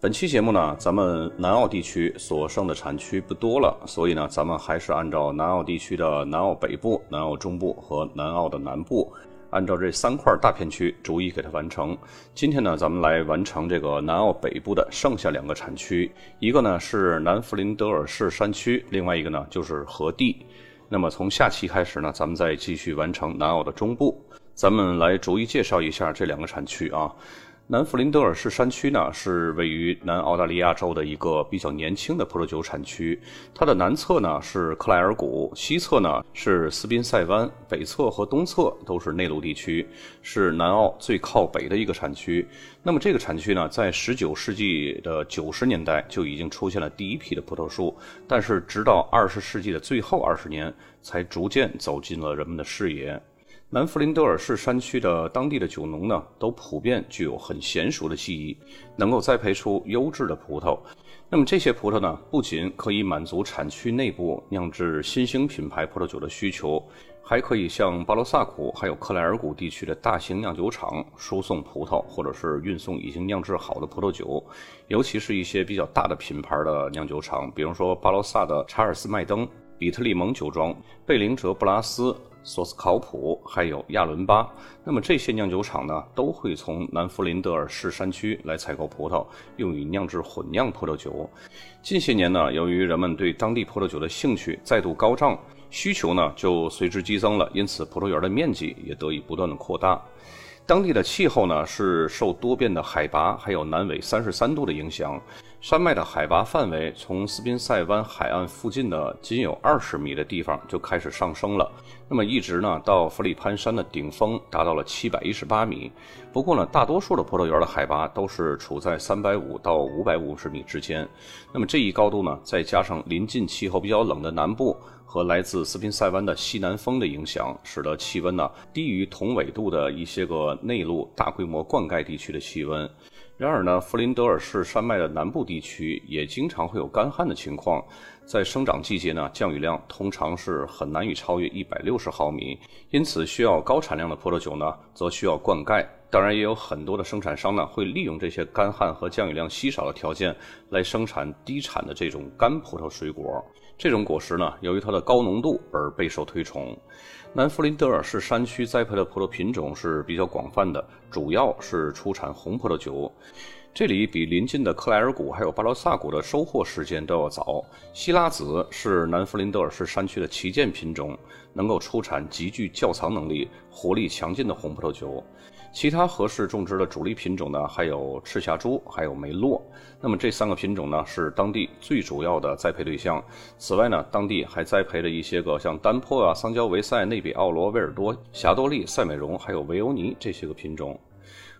本期节目呢，咱们南澳地区所剩的产区不多了，所以呢，咱们还是按照南澳地区的南澳北部、南澳中部和南澳的南部，按照这三块大片区逐一给它完成。今天呢，咱们来完成这个南澳北部的剩下两个产区，一个呢是南弗林德尔市山区，另外一个呢就是河地。那么从下期开始呢，咱们再继续完成南澳的中部。咱们来逐一介绍一下这两个产区啊。南弗林德尔市山区呢，是位于南澳大利亚州的一个比较年轻的葡萄酒产区。它的南侧呢是克莱尔谷，西侧呢是斯宾塞湾，北侧和东侧都是内陆地区，是南澳最靠北的一个产区。那么这个产区呢，在19世纪的90年代就已经出现了第一批的葡萄树，但是直到20世纪的最后20年，才逐渐走进了人们的视野。南弗林德尔市山区的当地的酒农呢，都普遍具有很娴熟的技艺，能够栽培出优质的葡萄。那么这些葡萄呢，不仅可以满足产区内部酿制新兴品牌葡萄酒的需求，还可以向巴罗萨谷还有克莱尔谷地区的大型酿酒厂输送葡萄，或者是运送已经酿制好的葡萄酒。尤其是一些比较大的品牌的酿酒厂，比如说巴罗萨的查尔斯麦登、比特利蒙酒庄、贝林哲布拉斯。索斯考普还有亚伦巴，那么这些酿酒厂呢，都会从南弗林德尔市山区来采购葡萄，用于酿制混酿葡萄酒。近些年呢，由于人们对当地葡萄酒的兴趣再度高涨，需求呢就随之激增了，因此葡萄园的面积也得以不断的扩大。当地的气候呢，是受多变的海拔还有南纬三十三度的影响。山脉的海拔范围从斯宾塞湾海岸附近的仅有二十米的地方就开始上升了，那么一直呢到弗里潘山的顶峰达到了七百一十八米。不过呢，大多数的葡萄园的海拔都是处在三百五到五百五十米之间。那么这一高度呢，再加上临近气候比较冷的南部。和来自斯宾塞湾的西南风的影响，使得气温呢低于同纬度的一些个内陆大规模灌溉地区的气温。然而呢，弗林德尔市山脉的南部地区也经常会有干旱的情况，在生长季节呢，降雨量通常是很难以超越一百六十毫米，因此需要高产量的葡萄酒呢，则需要灌溉。当然，也有很多的生产商呢，会利用这些干旱和降雨量稀少的条件，来生产低产的这种干葡萄水果。这种果实呢，由于它的高浓度而备受推崇。南弗林德尔市山区栽培的葡萄品种是比较广泛的，主要是出产红葡萄酒。这里比邻近的克莱尔谷还有巴罗萨谷的收获时间都要早。希拉子是南弗林德尔市山区的旗舰品种，能够出产极具窖藏能力、活力强劲的红葡萄酒。其他合适种植的主力品种呢，还有赤霞珠，还有梅洛。那么这三个品种呢，是当地最主要的栽培对象。此外呢，当地还栽培了一些个像丹坡啊、桑娇维塞、内比奥罗、威尔多、霞多丽、赛美容，还有维欧尼这些个品种。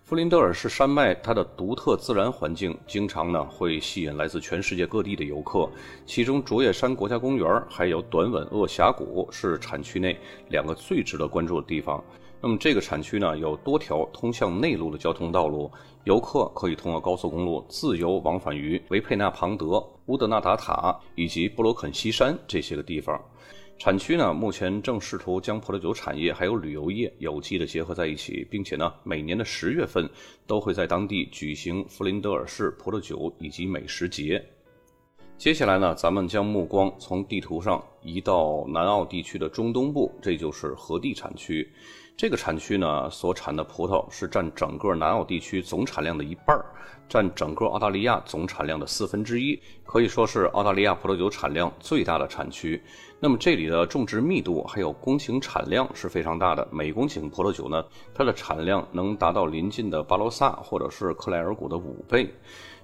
弗林德尔市山脉，它的独特自然环境经常呢会吸引来自全世界各地的游客。其中，卓越山国家公园还有短吻鳄峡谷是产区内两个最值得关注的地方。那么这个产区呢，有多条通向内陆的交通道路，游客可以通过高速公路自由往返于维佩纳庞德、乌德纳达塔以及布罗肯西山这些个地方。产区呢，目前正试图将葡萄酒产业还有旅游业有机的结合在一起，并且呢，每年的十月份都会在当地举行弗林德尔市葡萄酒以及美食节。接下来呢，咱们将目光从地图上移到南澳地区的中东部，这就是河地产区。这个产区呢，所产的葡萄是占整个南澳地区总产量的一半儿占整个澳大利亚总产量的四分之一，可以说是澳大利亚葡萄酒产量最大的产区。那么这里的种植密度还有公顷产量是非常大的，每公顷葡萄酒呢，它的产量能达到临近的巴罗萨或者是克莱尔谷的五倍。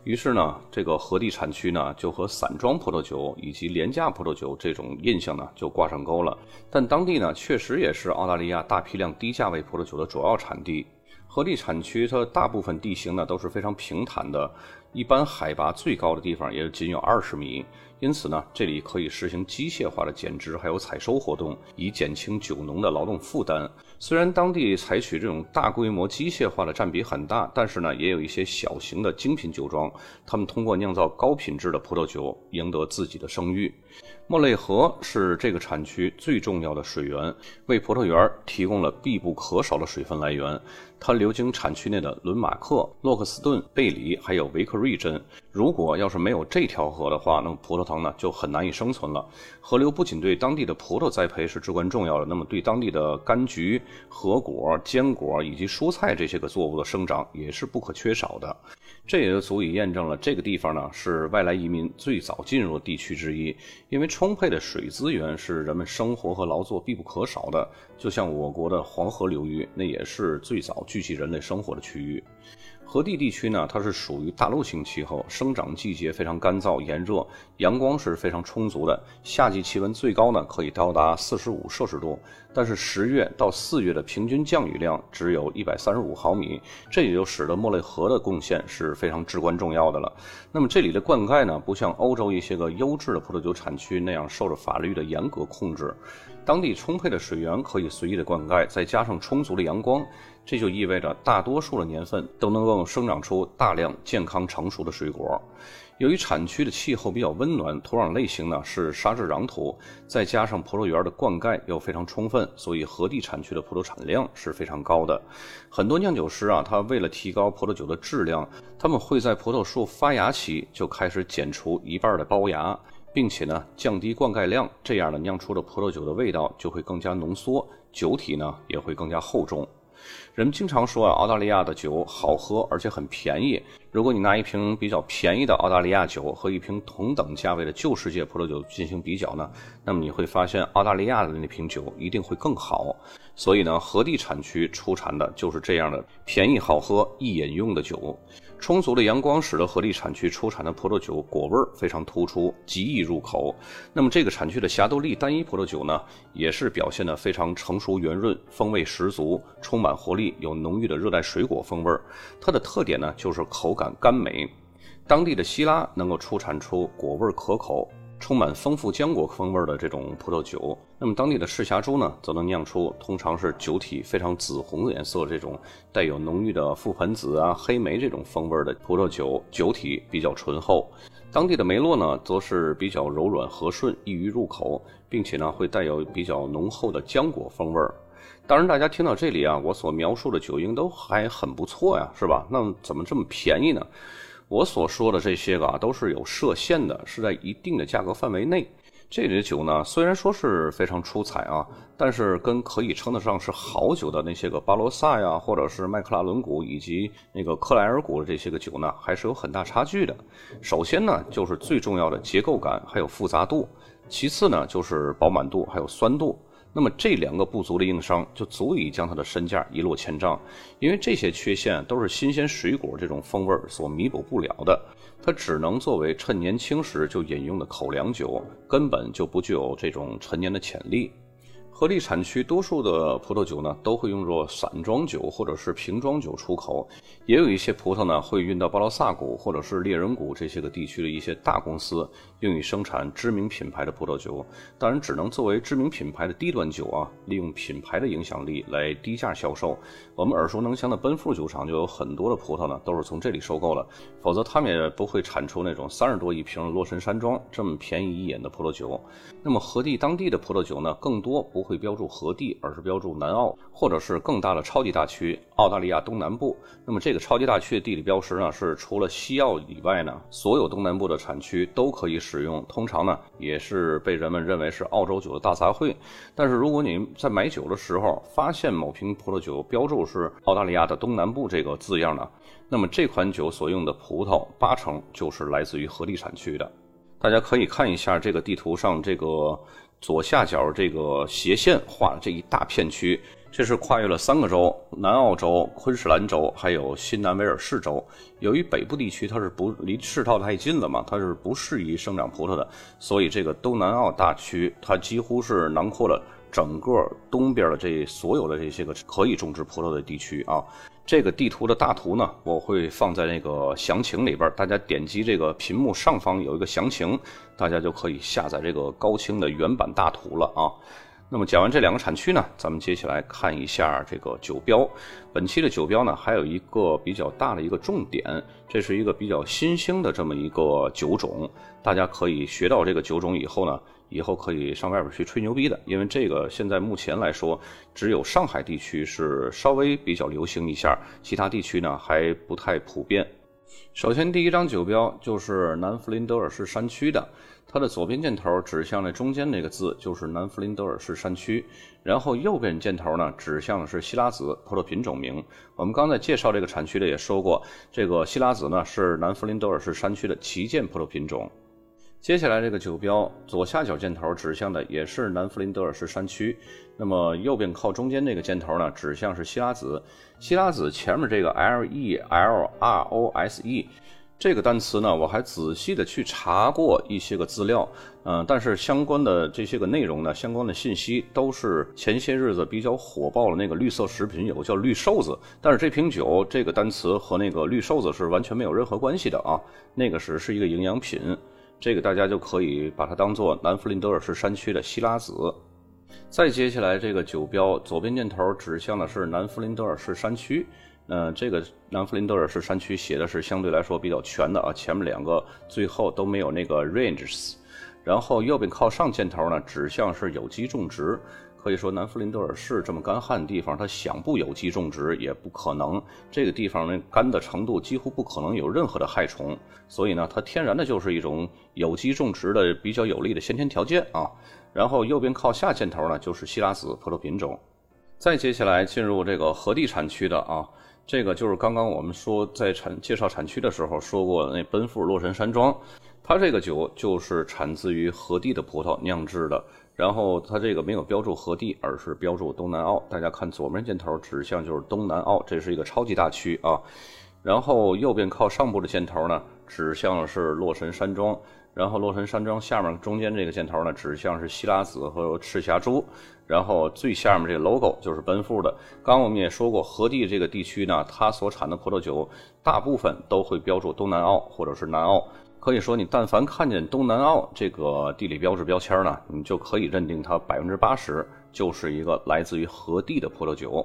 于是呢，这个河地产区呢，就和散装葡萄酒以及廉价葡萄酒这种印象呢，就挂上钩了。但当地呢，确实也是澳大利亚大批量低价位葡萄酒的主要产地。河地产区它大部分地形呢都是非常平坦的，一般海拔最高的地方也仅有二十米，因此呢，这里可以实行机械化的剪枝还有采收活动，以减轻酒农的劳动负担。虽然当地采取这种大规模机械化的占比很大，但是呢，也有一些小型的精品酒庄，他们通过酿造高品质的葡萄酒，赢得自己的声誉。莫雷河是这个产区最重要的水源，为葡萄园提供了必不可少的水分来源。它流经产区内的伦马克、洛克斯顿、贝里还有维克瑞镇。如果要是没有这条河的话，那么葡萄藤呢就很难以生存了。河流不仅对当地的葡萄栽培是至关重要的，那么对当地的柑橘、核果、坚果以及蔬菜这些个作物的生长也是不可缺少的。这也就足以验证了这个地方呢是外来移民最早进入的地区之一，因为充沛的水资源是人们生活和劳作必不可少的。就像我国的黄河流域，那也是最早聚集人类生活的区域。河地地区呢，它是属于大陆性气候，生长季节非常干燥炎热，阳光是非常充足的。夏季气温最高呢可以到达四十五摄氏度，但是十月到四月的平均降雨量只有一百三十五毫米，这也就使得莫雷河的贡献是非常至关重要的了。那么这里的灌溉呢，不像欧洲一些个优质的葡萄酒产区那样受着法律的严格控制。当地充沛的水源可以随意的灌溉，再加上充足的阳光，这就意味着大多数的年份都能够生长出大量健康成熟的水果。由于产区的气候比较温暖，土壤类型呢是沙质壤土，再加上葡萄园的灌溉又非常充分，所以河地产区的葡萄产量是非常高的。很多酿酒师啊，他为了提高葡萄酒的质量，他们会在葡萄树发芽期就开始剪除一半的包芽。并且呢，降低灌溉量，这样呢，酿出的葡萄酒的味道就会更加浓缩，酒体呢也会更加厚重。人们经常说啊，澳大利亚的酒好喝，而且很便宜。如果你拿一瓶比较便宜的澳大利亚酒和一瓶同等价位的旧世界葡萄酒进行比较呢，那么你会发现澳大利亚的那瓶酒一定会更好。所以呢，河地产区出产的就是这样的便宜好喝、易饮用的酒。充足的阳光使得河地产区出产的葡萄酒果味非常突出，极易入口。那么这个产区的霞多丽单一葡萄酒呢，也是表现得非常成熟圆润，风味十足，充满活力，有浓郁的热带水果风味它的特点呢，就是口感甘美。当地的希拉能够出产出果味可口。充满丰富浆果风味的这种葡萄酒，那么当地的赤霞珠呢，则能酿出通常是酒体非常紫红颜色这种带有浓郁的覆盆子啊、黑莓这种风味的葡萄酒，酒体比较醇厚。当地的梅洛呢，则是比较柔软和顺，易于入口，并且呢会带有比较浓厚的浆果风味。当然，大家听到这里啊，我所描述的酒应都还很不错呀，是吧？那么怎么这么便宜呢？我所说的这些个啊，都是有设限的，是在一定的价格范围内。这里的酒呢，虽然说是非常出彩啊，但是跟可以称得上是好酒的那些个巴罗萨呀，或者是麦克拉伦谷以及那个克莱尔谷的这些个酒呢，还是有很大差距的。首先呢，就是最重要的结构感还有复杂度；其次呢，就是饱满度还有酸度。那么这两个不足的硬伤就足以将它的身价一落千丈，因为这些缺陷都是新鲜水果这种风味所弥补不了的，它只能作为趁年轻时就饮用的口粮酒，根本就不具有这种陈年的潜力。河地产区多数的葡萄酒呢，都会用作散装酒或者是瓶装酒出口，也有一些葡萄呢会运到巴罗萨谷或者是猎人谷这些个地区的一些大公司，用于生产知名品牌的葡萄酒。当然，只能作为知名品牌的低端酒啊，利用品牌的影响力来低价销售。我们耳熟能详的奔富酒厂就有很多的葡萄呢，都是从这里收购了，否则他们也不会产出那种三十多一瓶的洛神山庄这么便宜一饮的葡萄酒。那么河地当地的葡萄酒呢，更多不。会标注河地，而是标注南澳，或者是更大的超级大区澳大利亚东南部。那么这个超级大区的地理标识呢，是除了西澳以外呢，所有东南部的产区都可以使用。通常呢，也是被人们认为是澳洲酒的大杂烩。但是如果你在买酒的时候发现某瓶葡萄酒标注是澳大利亚的东南部这个字样呢，那么这款酒所用的葡萄八成就是来自于河地产区的。大家可以看一下这个地图上这个。左下角这个斜线画的这一大片区，这是跨越了三个州：南澳州、昆士兰州，还有新南威尔士州。由于北部地区它是不离赤道太近了嘛，它是不适宜生长葡萄的，所以这个东南澳大区它几乎是囊括了整个东边的这所有的这些个可以种植葡萄的地区啊。这个地图的大图呢，我会放在那个详情里边，大家点击这个屏幕上方有一个详情，大家就可以下载这个高清的原版大图了啊。那么讲完这两个产区呢，咱们接下来看一下这个酒标。本期的酒标呢，还有一个比较大的一个重点，这是一个比较新兴的这么一个酒种。大家可以学到这个酒种以后呢，以后可以上外边去吹牛逼的。因为这个现在目前来说，只有上海地区是稍微比较流行一下，其他地区呢还不太普遍。首先，第一张酒标就是南弗林德尔市山区的，它的左边箭头指向了中间那个字，就是南弗林德尔市山区。然后右边箭头呢，指向的是希拉子葡萄品种名。我们刚才介绍这个产区的也说过，这个希拉子呢是南弗林德尔市山区的旗舰葡萄品种。接下来这个酒标左下角箭头指向的也是南弗林德尔市山区，那么右边靠中间那个箭头呢，指向是希拉子。希拉子前面这个 L E L R O S E 这个单词呢，我还仔细的去查过一些个资料，嗯，但是相关的这些个内容呢，相关的信息都是前些日子比较火爆的那个绿色食品，有个叫绿瘦子，但是这瓶酒这个单词和那个绿瘦子是完全没有任何关系的啊，那个是是一个营养品。这个大家就可以把它当做南弗林德尔市山区的希拉子。再接下来，这个酒标左边箭头指向的是南弗林德尔市山区。嗯，这个南弗林德尔市山区写的是相对来说比较全的啊，前面两个最后都没有那个 ranges。然后右边靠上箭头呢，指向是有机种植。可以说，南弗林德尔市这么干旱的地方，它想不有机种植也不可能。这个地方呢，干的程度几乎不可能有任何的害虫，所以呢，它天然的就是一种有机种植的比较有利的先天条件啊。然后右边靠下箭头呢，就是希拉子葡萄品种。再接下来进入这个河地产区的啊，这个就是刚刚我们说在产介绍产区的时候说过那奔富洛神山庄，它这个酒就是产自于河地的葡萄酿制的。然后它这个没有标注河地，而是标注东南澳。大家看左面箭头指向就是东南澳，这是一个超级大区啊。然后右边靠上部的箭头呢，指向是洛神山庄。然后洛神山庄下面中间这个箭头呢，指向是希拉子和赤霞珠。然后最下面这个 logo 就是奔富的。刚我们也说过，河地这个地区呢，它所产的葡萄酒大部分都会标注东南澳或者是南澳。可以说，你但凡看见东南澳这个地理标志标签呢，你就可以认定它百分之八十就是一个来自于何地的葡萄酒。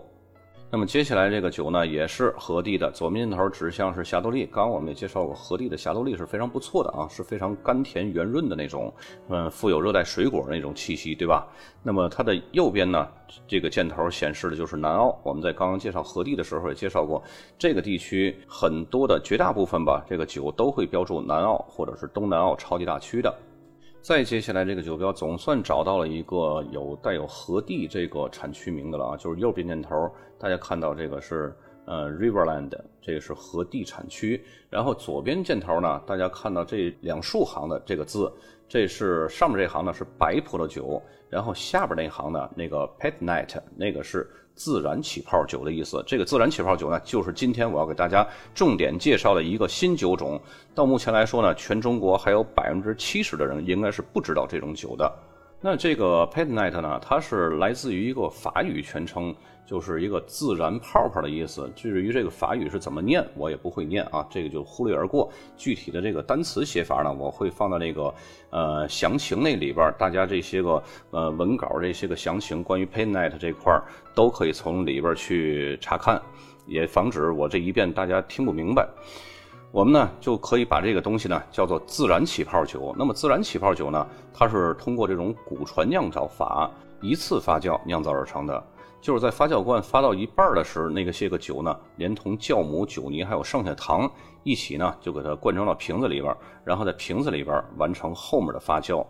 那么接下来这个酒呢，也是河地的，左面箭头指向是霞多丽。刚刚我们也介绍过，河地的霞多丽是非常不错的啊，是非常甘甜圆润的那种，嗯，富有热带水果那种气息，对吧？那么它的右边呢，这个箭头显示的就是南澳。我们在刚刚介绍河地的时候也介绍过，这个地区很多的绝大部分吧，这个酒都会标注南澳或者是东南澳超级大区的。再接下来，这个酒标总算找到了一个有带有河地这个产区名的了啊，就是右边箭头，大家看到这个是呃 Riverland，这个是河地产区。然后左边箭头呢，大家看到这两竖行的这个字，这是上面这行呢是白葡萄酒，然后下边那行呢那个 Pet Night 那个是。自然起泡酒的意思，这个自然起泡酒呢，就是今天我要给大家重点介绍的一个新酒种。到目前来说呢，全中国还有百分之七十的人应该是不知道这种酒的。那这个 Pet Night 呢，它是来自于一个法语全称。就是一个自然泡泡的意思。至于这个法语是怎么念，我也不会念啊，这个就忽略而过。具体的这个单词写法呢，我会放到那个呃详情那里边，大家这些个呃文稿这些个详情，关于 Paint Night 这块儿都可以从里边去查看，也防止我这一遍大家听不明白。我们呢就可以把这个东西呢叫做自然起泡酒。那么自然起泡酒呢，它是通过这种古传酿造法一次发酵酿造而成的。就是在发酵罐发到一半的时候，那个些个酒呢，连同酵母、酒泥还有剩下糖一起呢，就给它灌装到瓶子里边，然后在瓶子里边完成后面的发酵。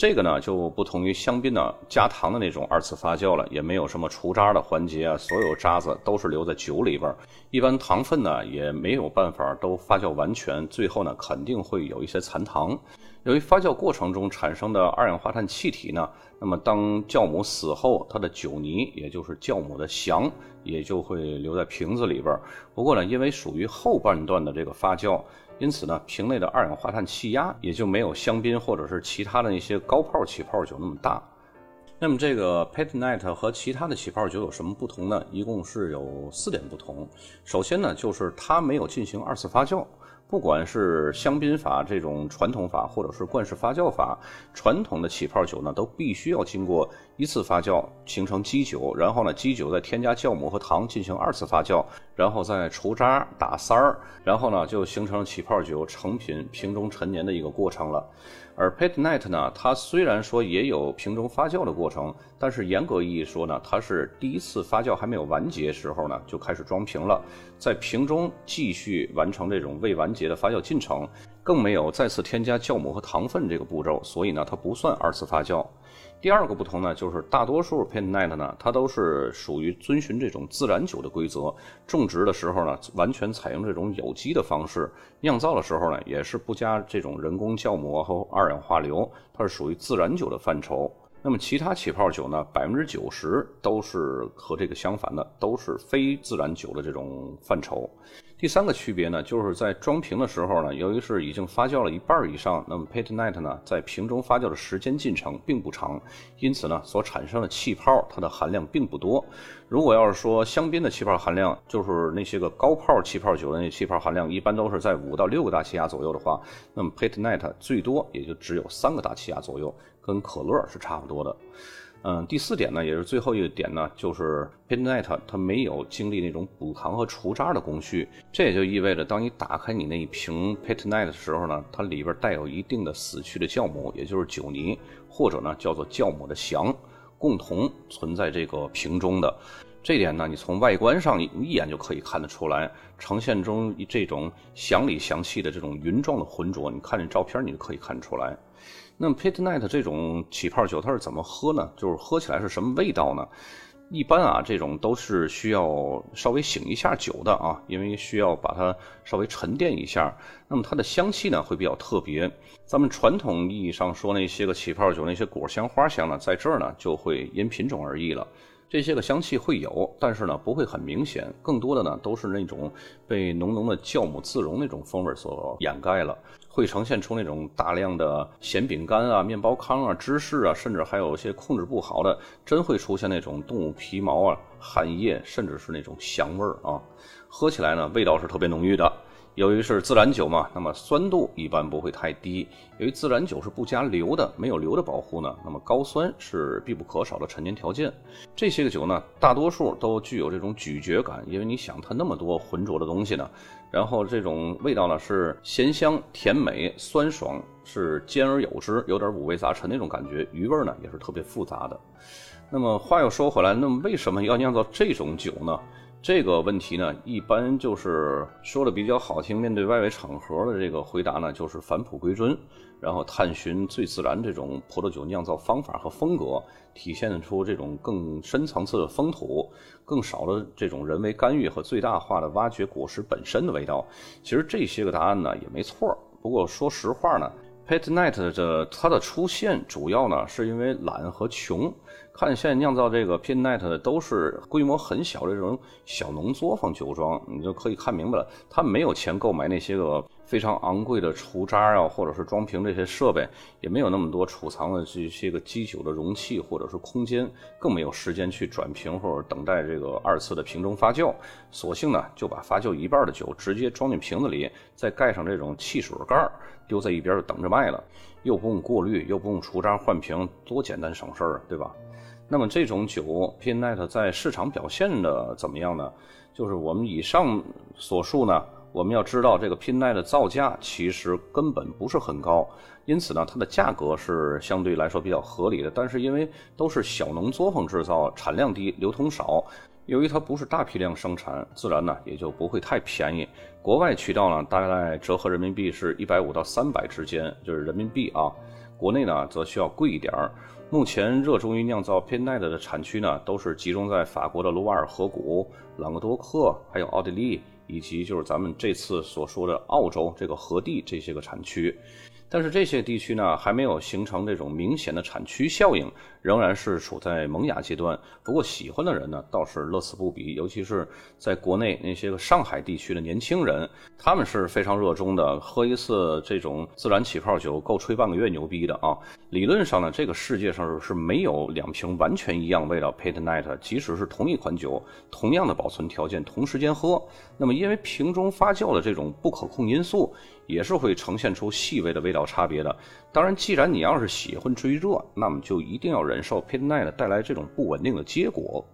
这个呢就不同于香槟呢加糖的那种二次发酵了，也没有什么除渣的环节啊，所有渣子都是留在酒里边儿。一般糖分呢也没有办法都发酵完全，最后呢肯定会有一些残糖。由于发酵过程中产生的二氧化碳气体呢，那么当酵母死后，它的酒泥也就是酵母的翔也就会留在瓶子里边儿。不过呢，因为属于后半段的这个发酵，因此呢，瓶内的二氧化碳气压也就没有香槟或者是其他的那些高泡起泡酒那么大。那么这个 p e t n i t 和其他的起泡酒有什么不同呢？一共是有四点不同。首先呢，就是它没有进行二次发酵。不管是香槟法这种传统法，或者是罐式发酵法，传统的起泡酒呢，都必须要经过一次发酵形成基酒，然后呢，基酒再添加酵母和糖进行二次发酵，然后再除渣打塞儿，然后呢，就形成了起泡酒成品瓶中陈年的一个过程了。而 pet nat 呢，它虽然说也有瓶中发酵的过程，但是严格意义说呢，它是第一次发酵还没有完结时候呢，就开始装瓶了，在瓶中继续完成这种未完结的发酵进程，更没有再次添加酵母和糖分这个步骤，所以呢，它不算二次发酵。第二个不同呢，就是大多数 p i n Night 呢，它都是属于遵循这种自然酒的规则，种植的时候呢，完全采用这种有机的方式，酿造的时候呢，也是不加这种人工酵母和二氧化硫，它是属于自然酒的范畴。那么其他起泡酒呢，百分之九十都是和这个相反的，都是非自然酒的这种范畴。第三个区别呢，就是在装瓶的时候呢，由于是已经发酵了一半以上，那么 p e t Night 呢，在瓶中发酵的时间进程并不长，因此呢，所产生的气泡它的含量并不多。如果要是说香槟的气泡含量，就是那些个高泡气泡酒的那气泡含量，一般都是在五到六个大气压左右的话，那么 p e t Night 最多也就只有三个大气压左右，跟可乐是差不多的。嗯，第四点呢，也是最后一个点呢，就是 p i n Night 它没有经历那种补糖和除渣的工序，这也就意味着，当你打开你那一瓶 p i n Night 的时候呢，它里边带有一定的死去的酵母，也就是酒泥，或者呢叫做酵母的翔，共同存在这个瓶中的。这点呢，你从外观上你一眼就可以看得出来，呈现中这种祥里祥气的这种云状的浑浊，你看这照片你就可以看出来。那么 Pit Night 这种起泡酒它是怎么喝呢？就是喝起来是什么味道呢？一般啊，这种都是需要稍微醒一下酒的啊，因为需要把它稍微沉淀一下。那么它的香气呢会比较特别。咱们传统意义上说那些个起泡酒那些果香花香呢，在这儿呢就会因品种而异了。这些个香气会有，但是呢不会很明显，更多的呢都是那种被浓浓的酵母自溶那种风味所掩盖了。会呈现出那种大量的咸饼干啊、面包糠啊、芝士啊，甚至还有一些控制不好的，真会出现那种动物皮毛啊、汗液，甚至是那种香味儿啊。喝起来呢，味道是特别浓郁的。由于是自然酒嘛，那么酸度一般不会太低。由于自然酒是不加硫的，没有硫的保护呢，那么高酸是必不可少的陈年条件。这些个酒呢，大多数都具有这种咀嚼感，因为你想它那么多浑浊的东西呢，然后这种味道呢是咸香、甜美、酸爽，是兼而有之，有点五味杂陈那种感觉。余味呢也是特别复杂的。那么话又说回来，那么为什么要酿造这种酒呢？这个问题呢，一般就是说的比较好听，面对外围场合的这个回答呢，就是返璞归真，然后探寻最自然这种葡萄酒酿造方法和风格，体现出这种更深层次的风土，更少的这种人为干预和最大化的挖掘果实本身的味道。其实这些个答案呢也没错，不过说实话呢。Pet Night 的它的出现主要呢是因为懒和穷。看现在酿造这个 Pet Night 的都是规模很小的这种小农作坊酒庄，你就可以看明白了，他没有钱购买那些个。非常昂贵的除渣啊，或者是装瓶这些设备，也没有那么多储藏的这些个基酒的容器或者是空间，更没有时间去转瓶或者等待这个二次的瓶中发酵。索性呢，就把发酵一半的酒直接装进瓶子里，再盖上这种汽水盖儿，丢在一边就等着卖了，又不用过滤，又不用除渣换瓶，多简单省事儿，对吧？那么这种酒 Pinot 在市场表现的怎么样呢？就是我们以上所述呢。我们要知道，这个 Pinot 的造价其实根本不是很高，因此呢，它的价格是相对来说比较合理的。但是因为都是小农作坊制造，产量低，流通少，由于它不是大批量生产，自然呢也就不会太便宜。国外渠道呢，大概折合人民币是一百五到三百之间，就是人民币啊。国内呢则需要贵一点儿。目前热衷于酿造 Pinot 的产区呢，都是集中在法国的卢瓦尔河谷、朗格多克，还有奥地利。以及就是咱们这次所说的澳洲这个河地这些个产区，但是这些地区呢，还没有形成这种明显的产区效应，仍然是处在萌芽阶段。不过喜欢的人呢，倒是乐此不疲，尤其是在国内那些个上海地区的年轻人，他们是非常热衷的，喝一次这种自然起泡酒够吹半个月牛逼的啊！理论上呢，这个世界上是没有两瓶完全一样味道 Pete Night，即使是同一款酒，同样的保存条件，同时间喝，那么因为瓶中发酵的这种不可控因素。也是会呈现出细微的味道差别的。当然，既然你要是喜欢追热，那么就一定要忍受 Pit Night 带来这种不稳定的结果。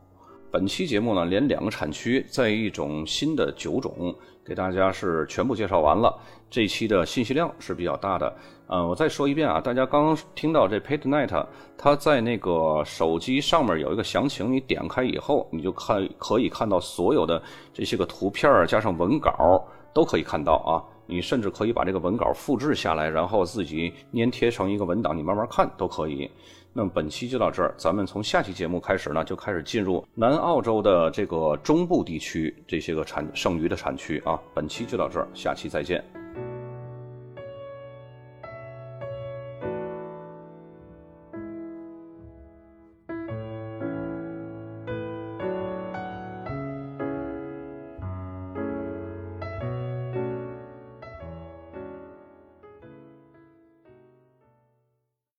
本期节目呢，连两个产区在一种新的酒种给大家是全部介绍完了。这期的信息量是比较大的。嗯，我再说一遍啊，大家刚刚听到这 Pit Night，它在那个手机上面有一个详情，你点开以后，你就看可以看到所有的这些个图片加上文稿都可以看到啊。你甚至可以把这个文稿复制下来，然后自己粘贴成一个文档，你慢慢看都可以。那么本期就到这儿，咱们从下期节目开始呢，就开始进入南澳洲的这个中部地区这些个产剩余的产区啊。本期就到这儿，下期再见。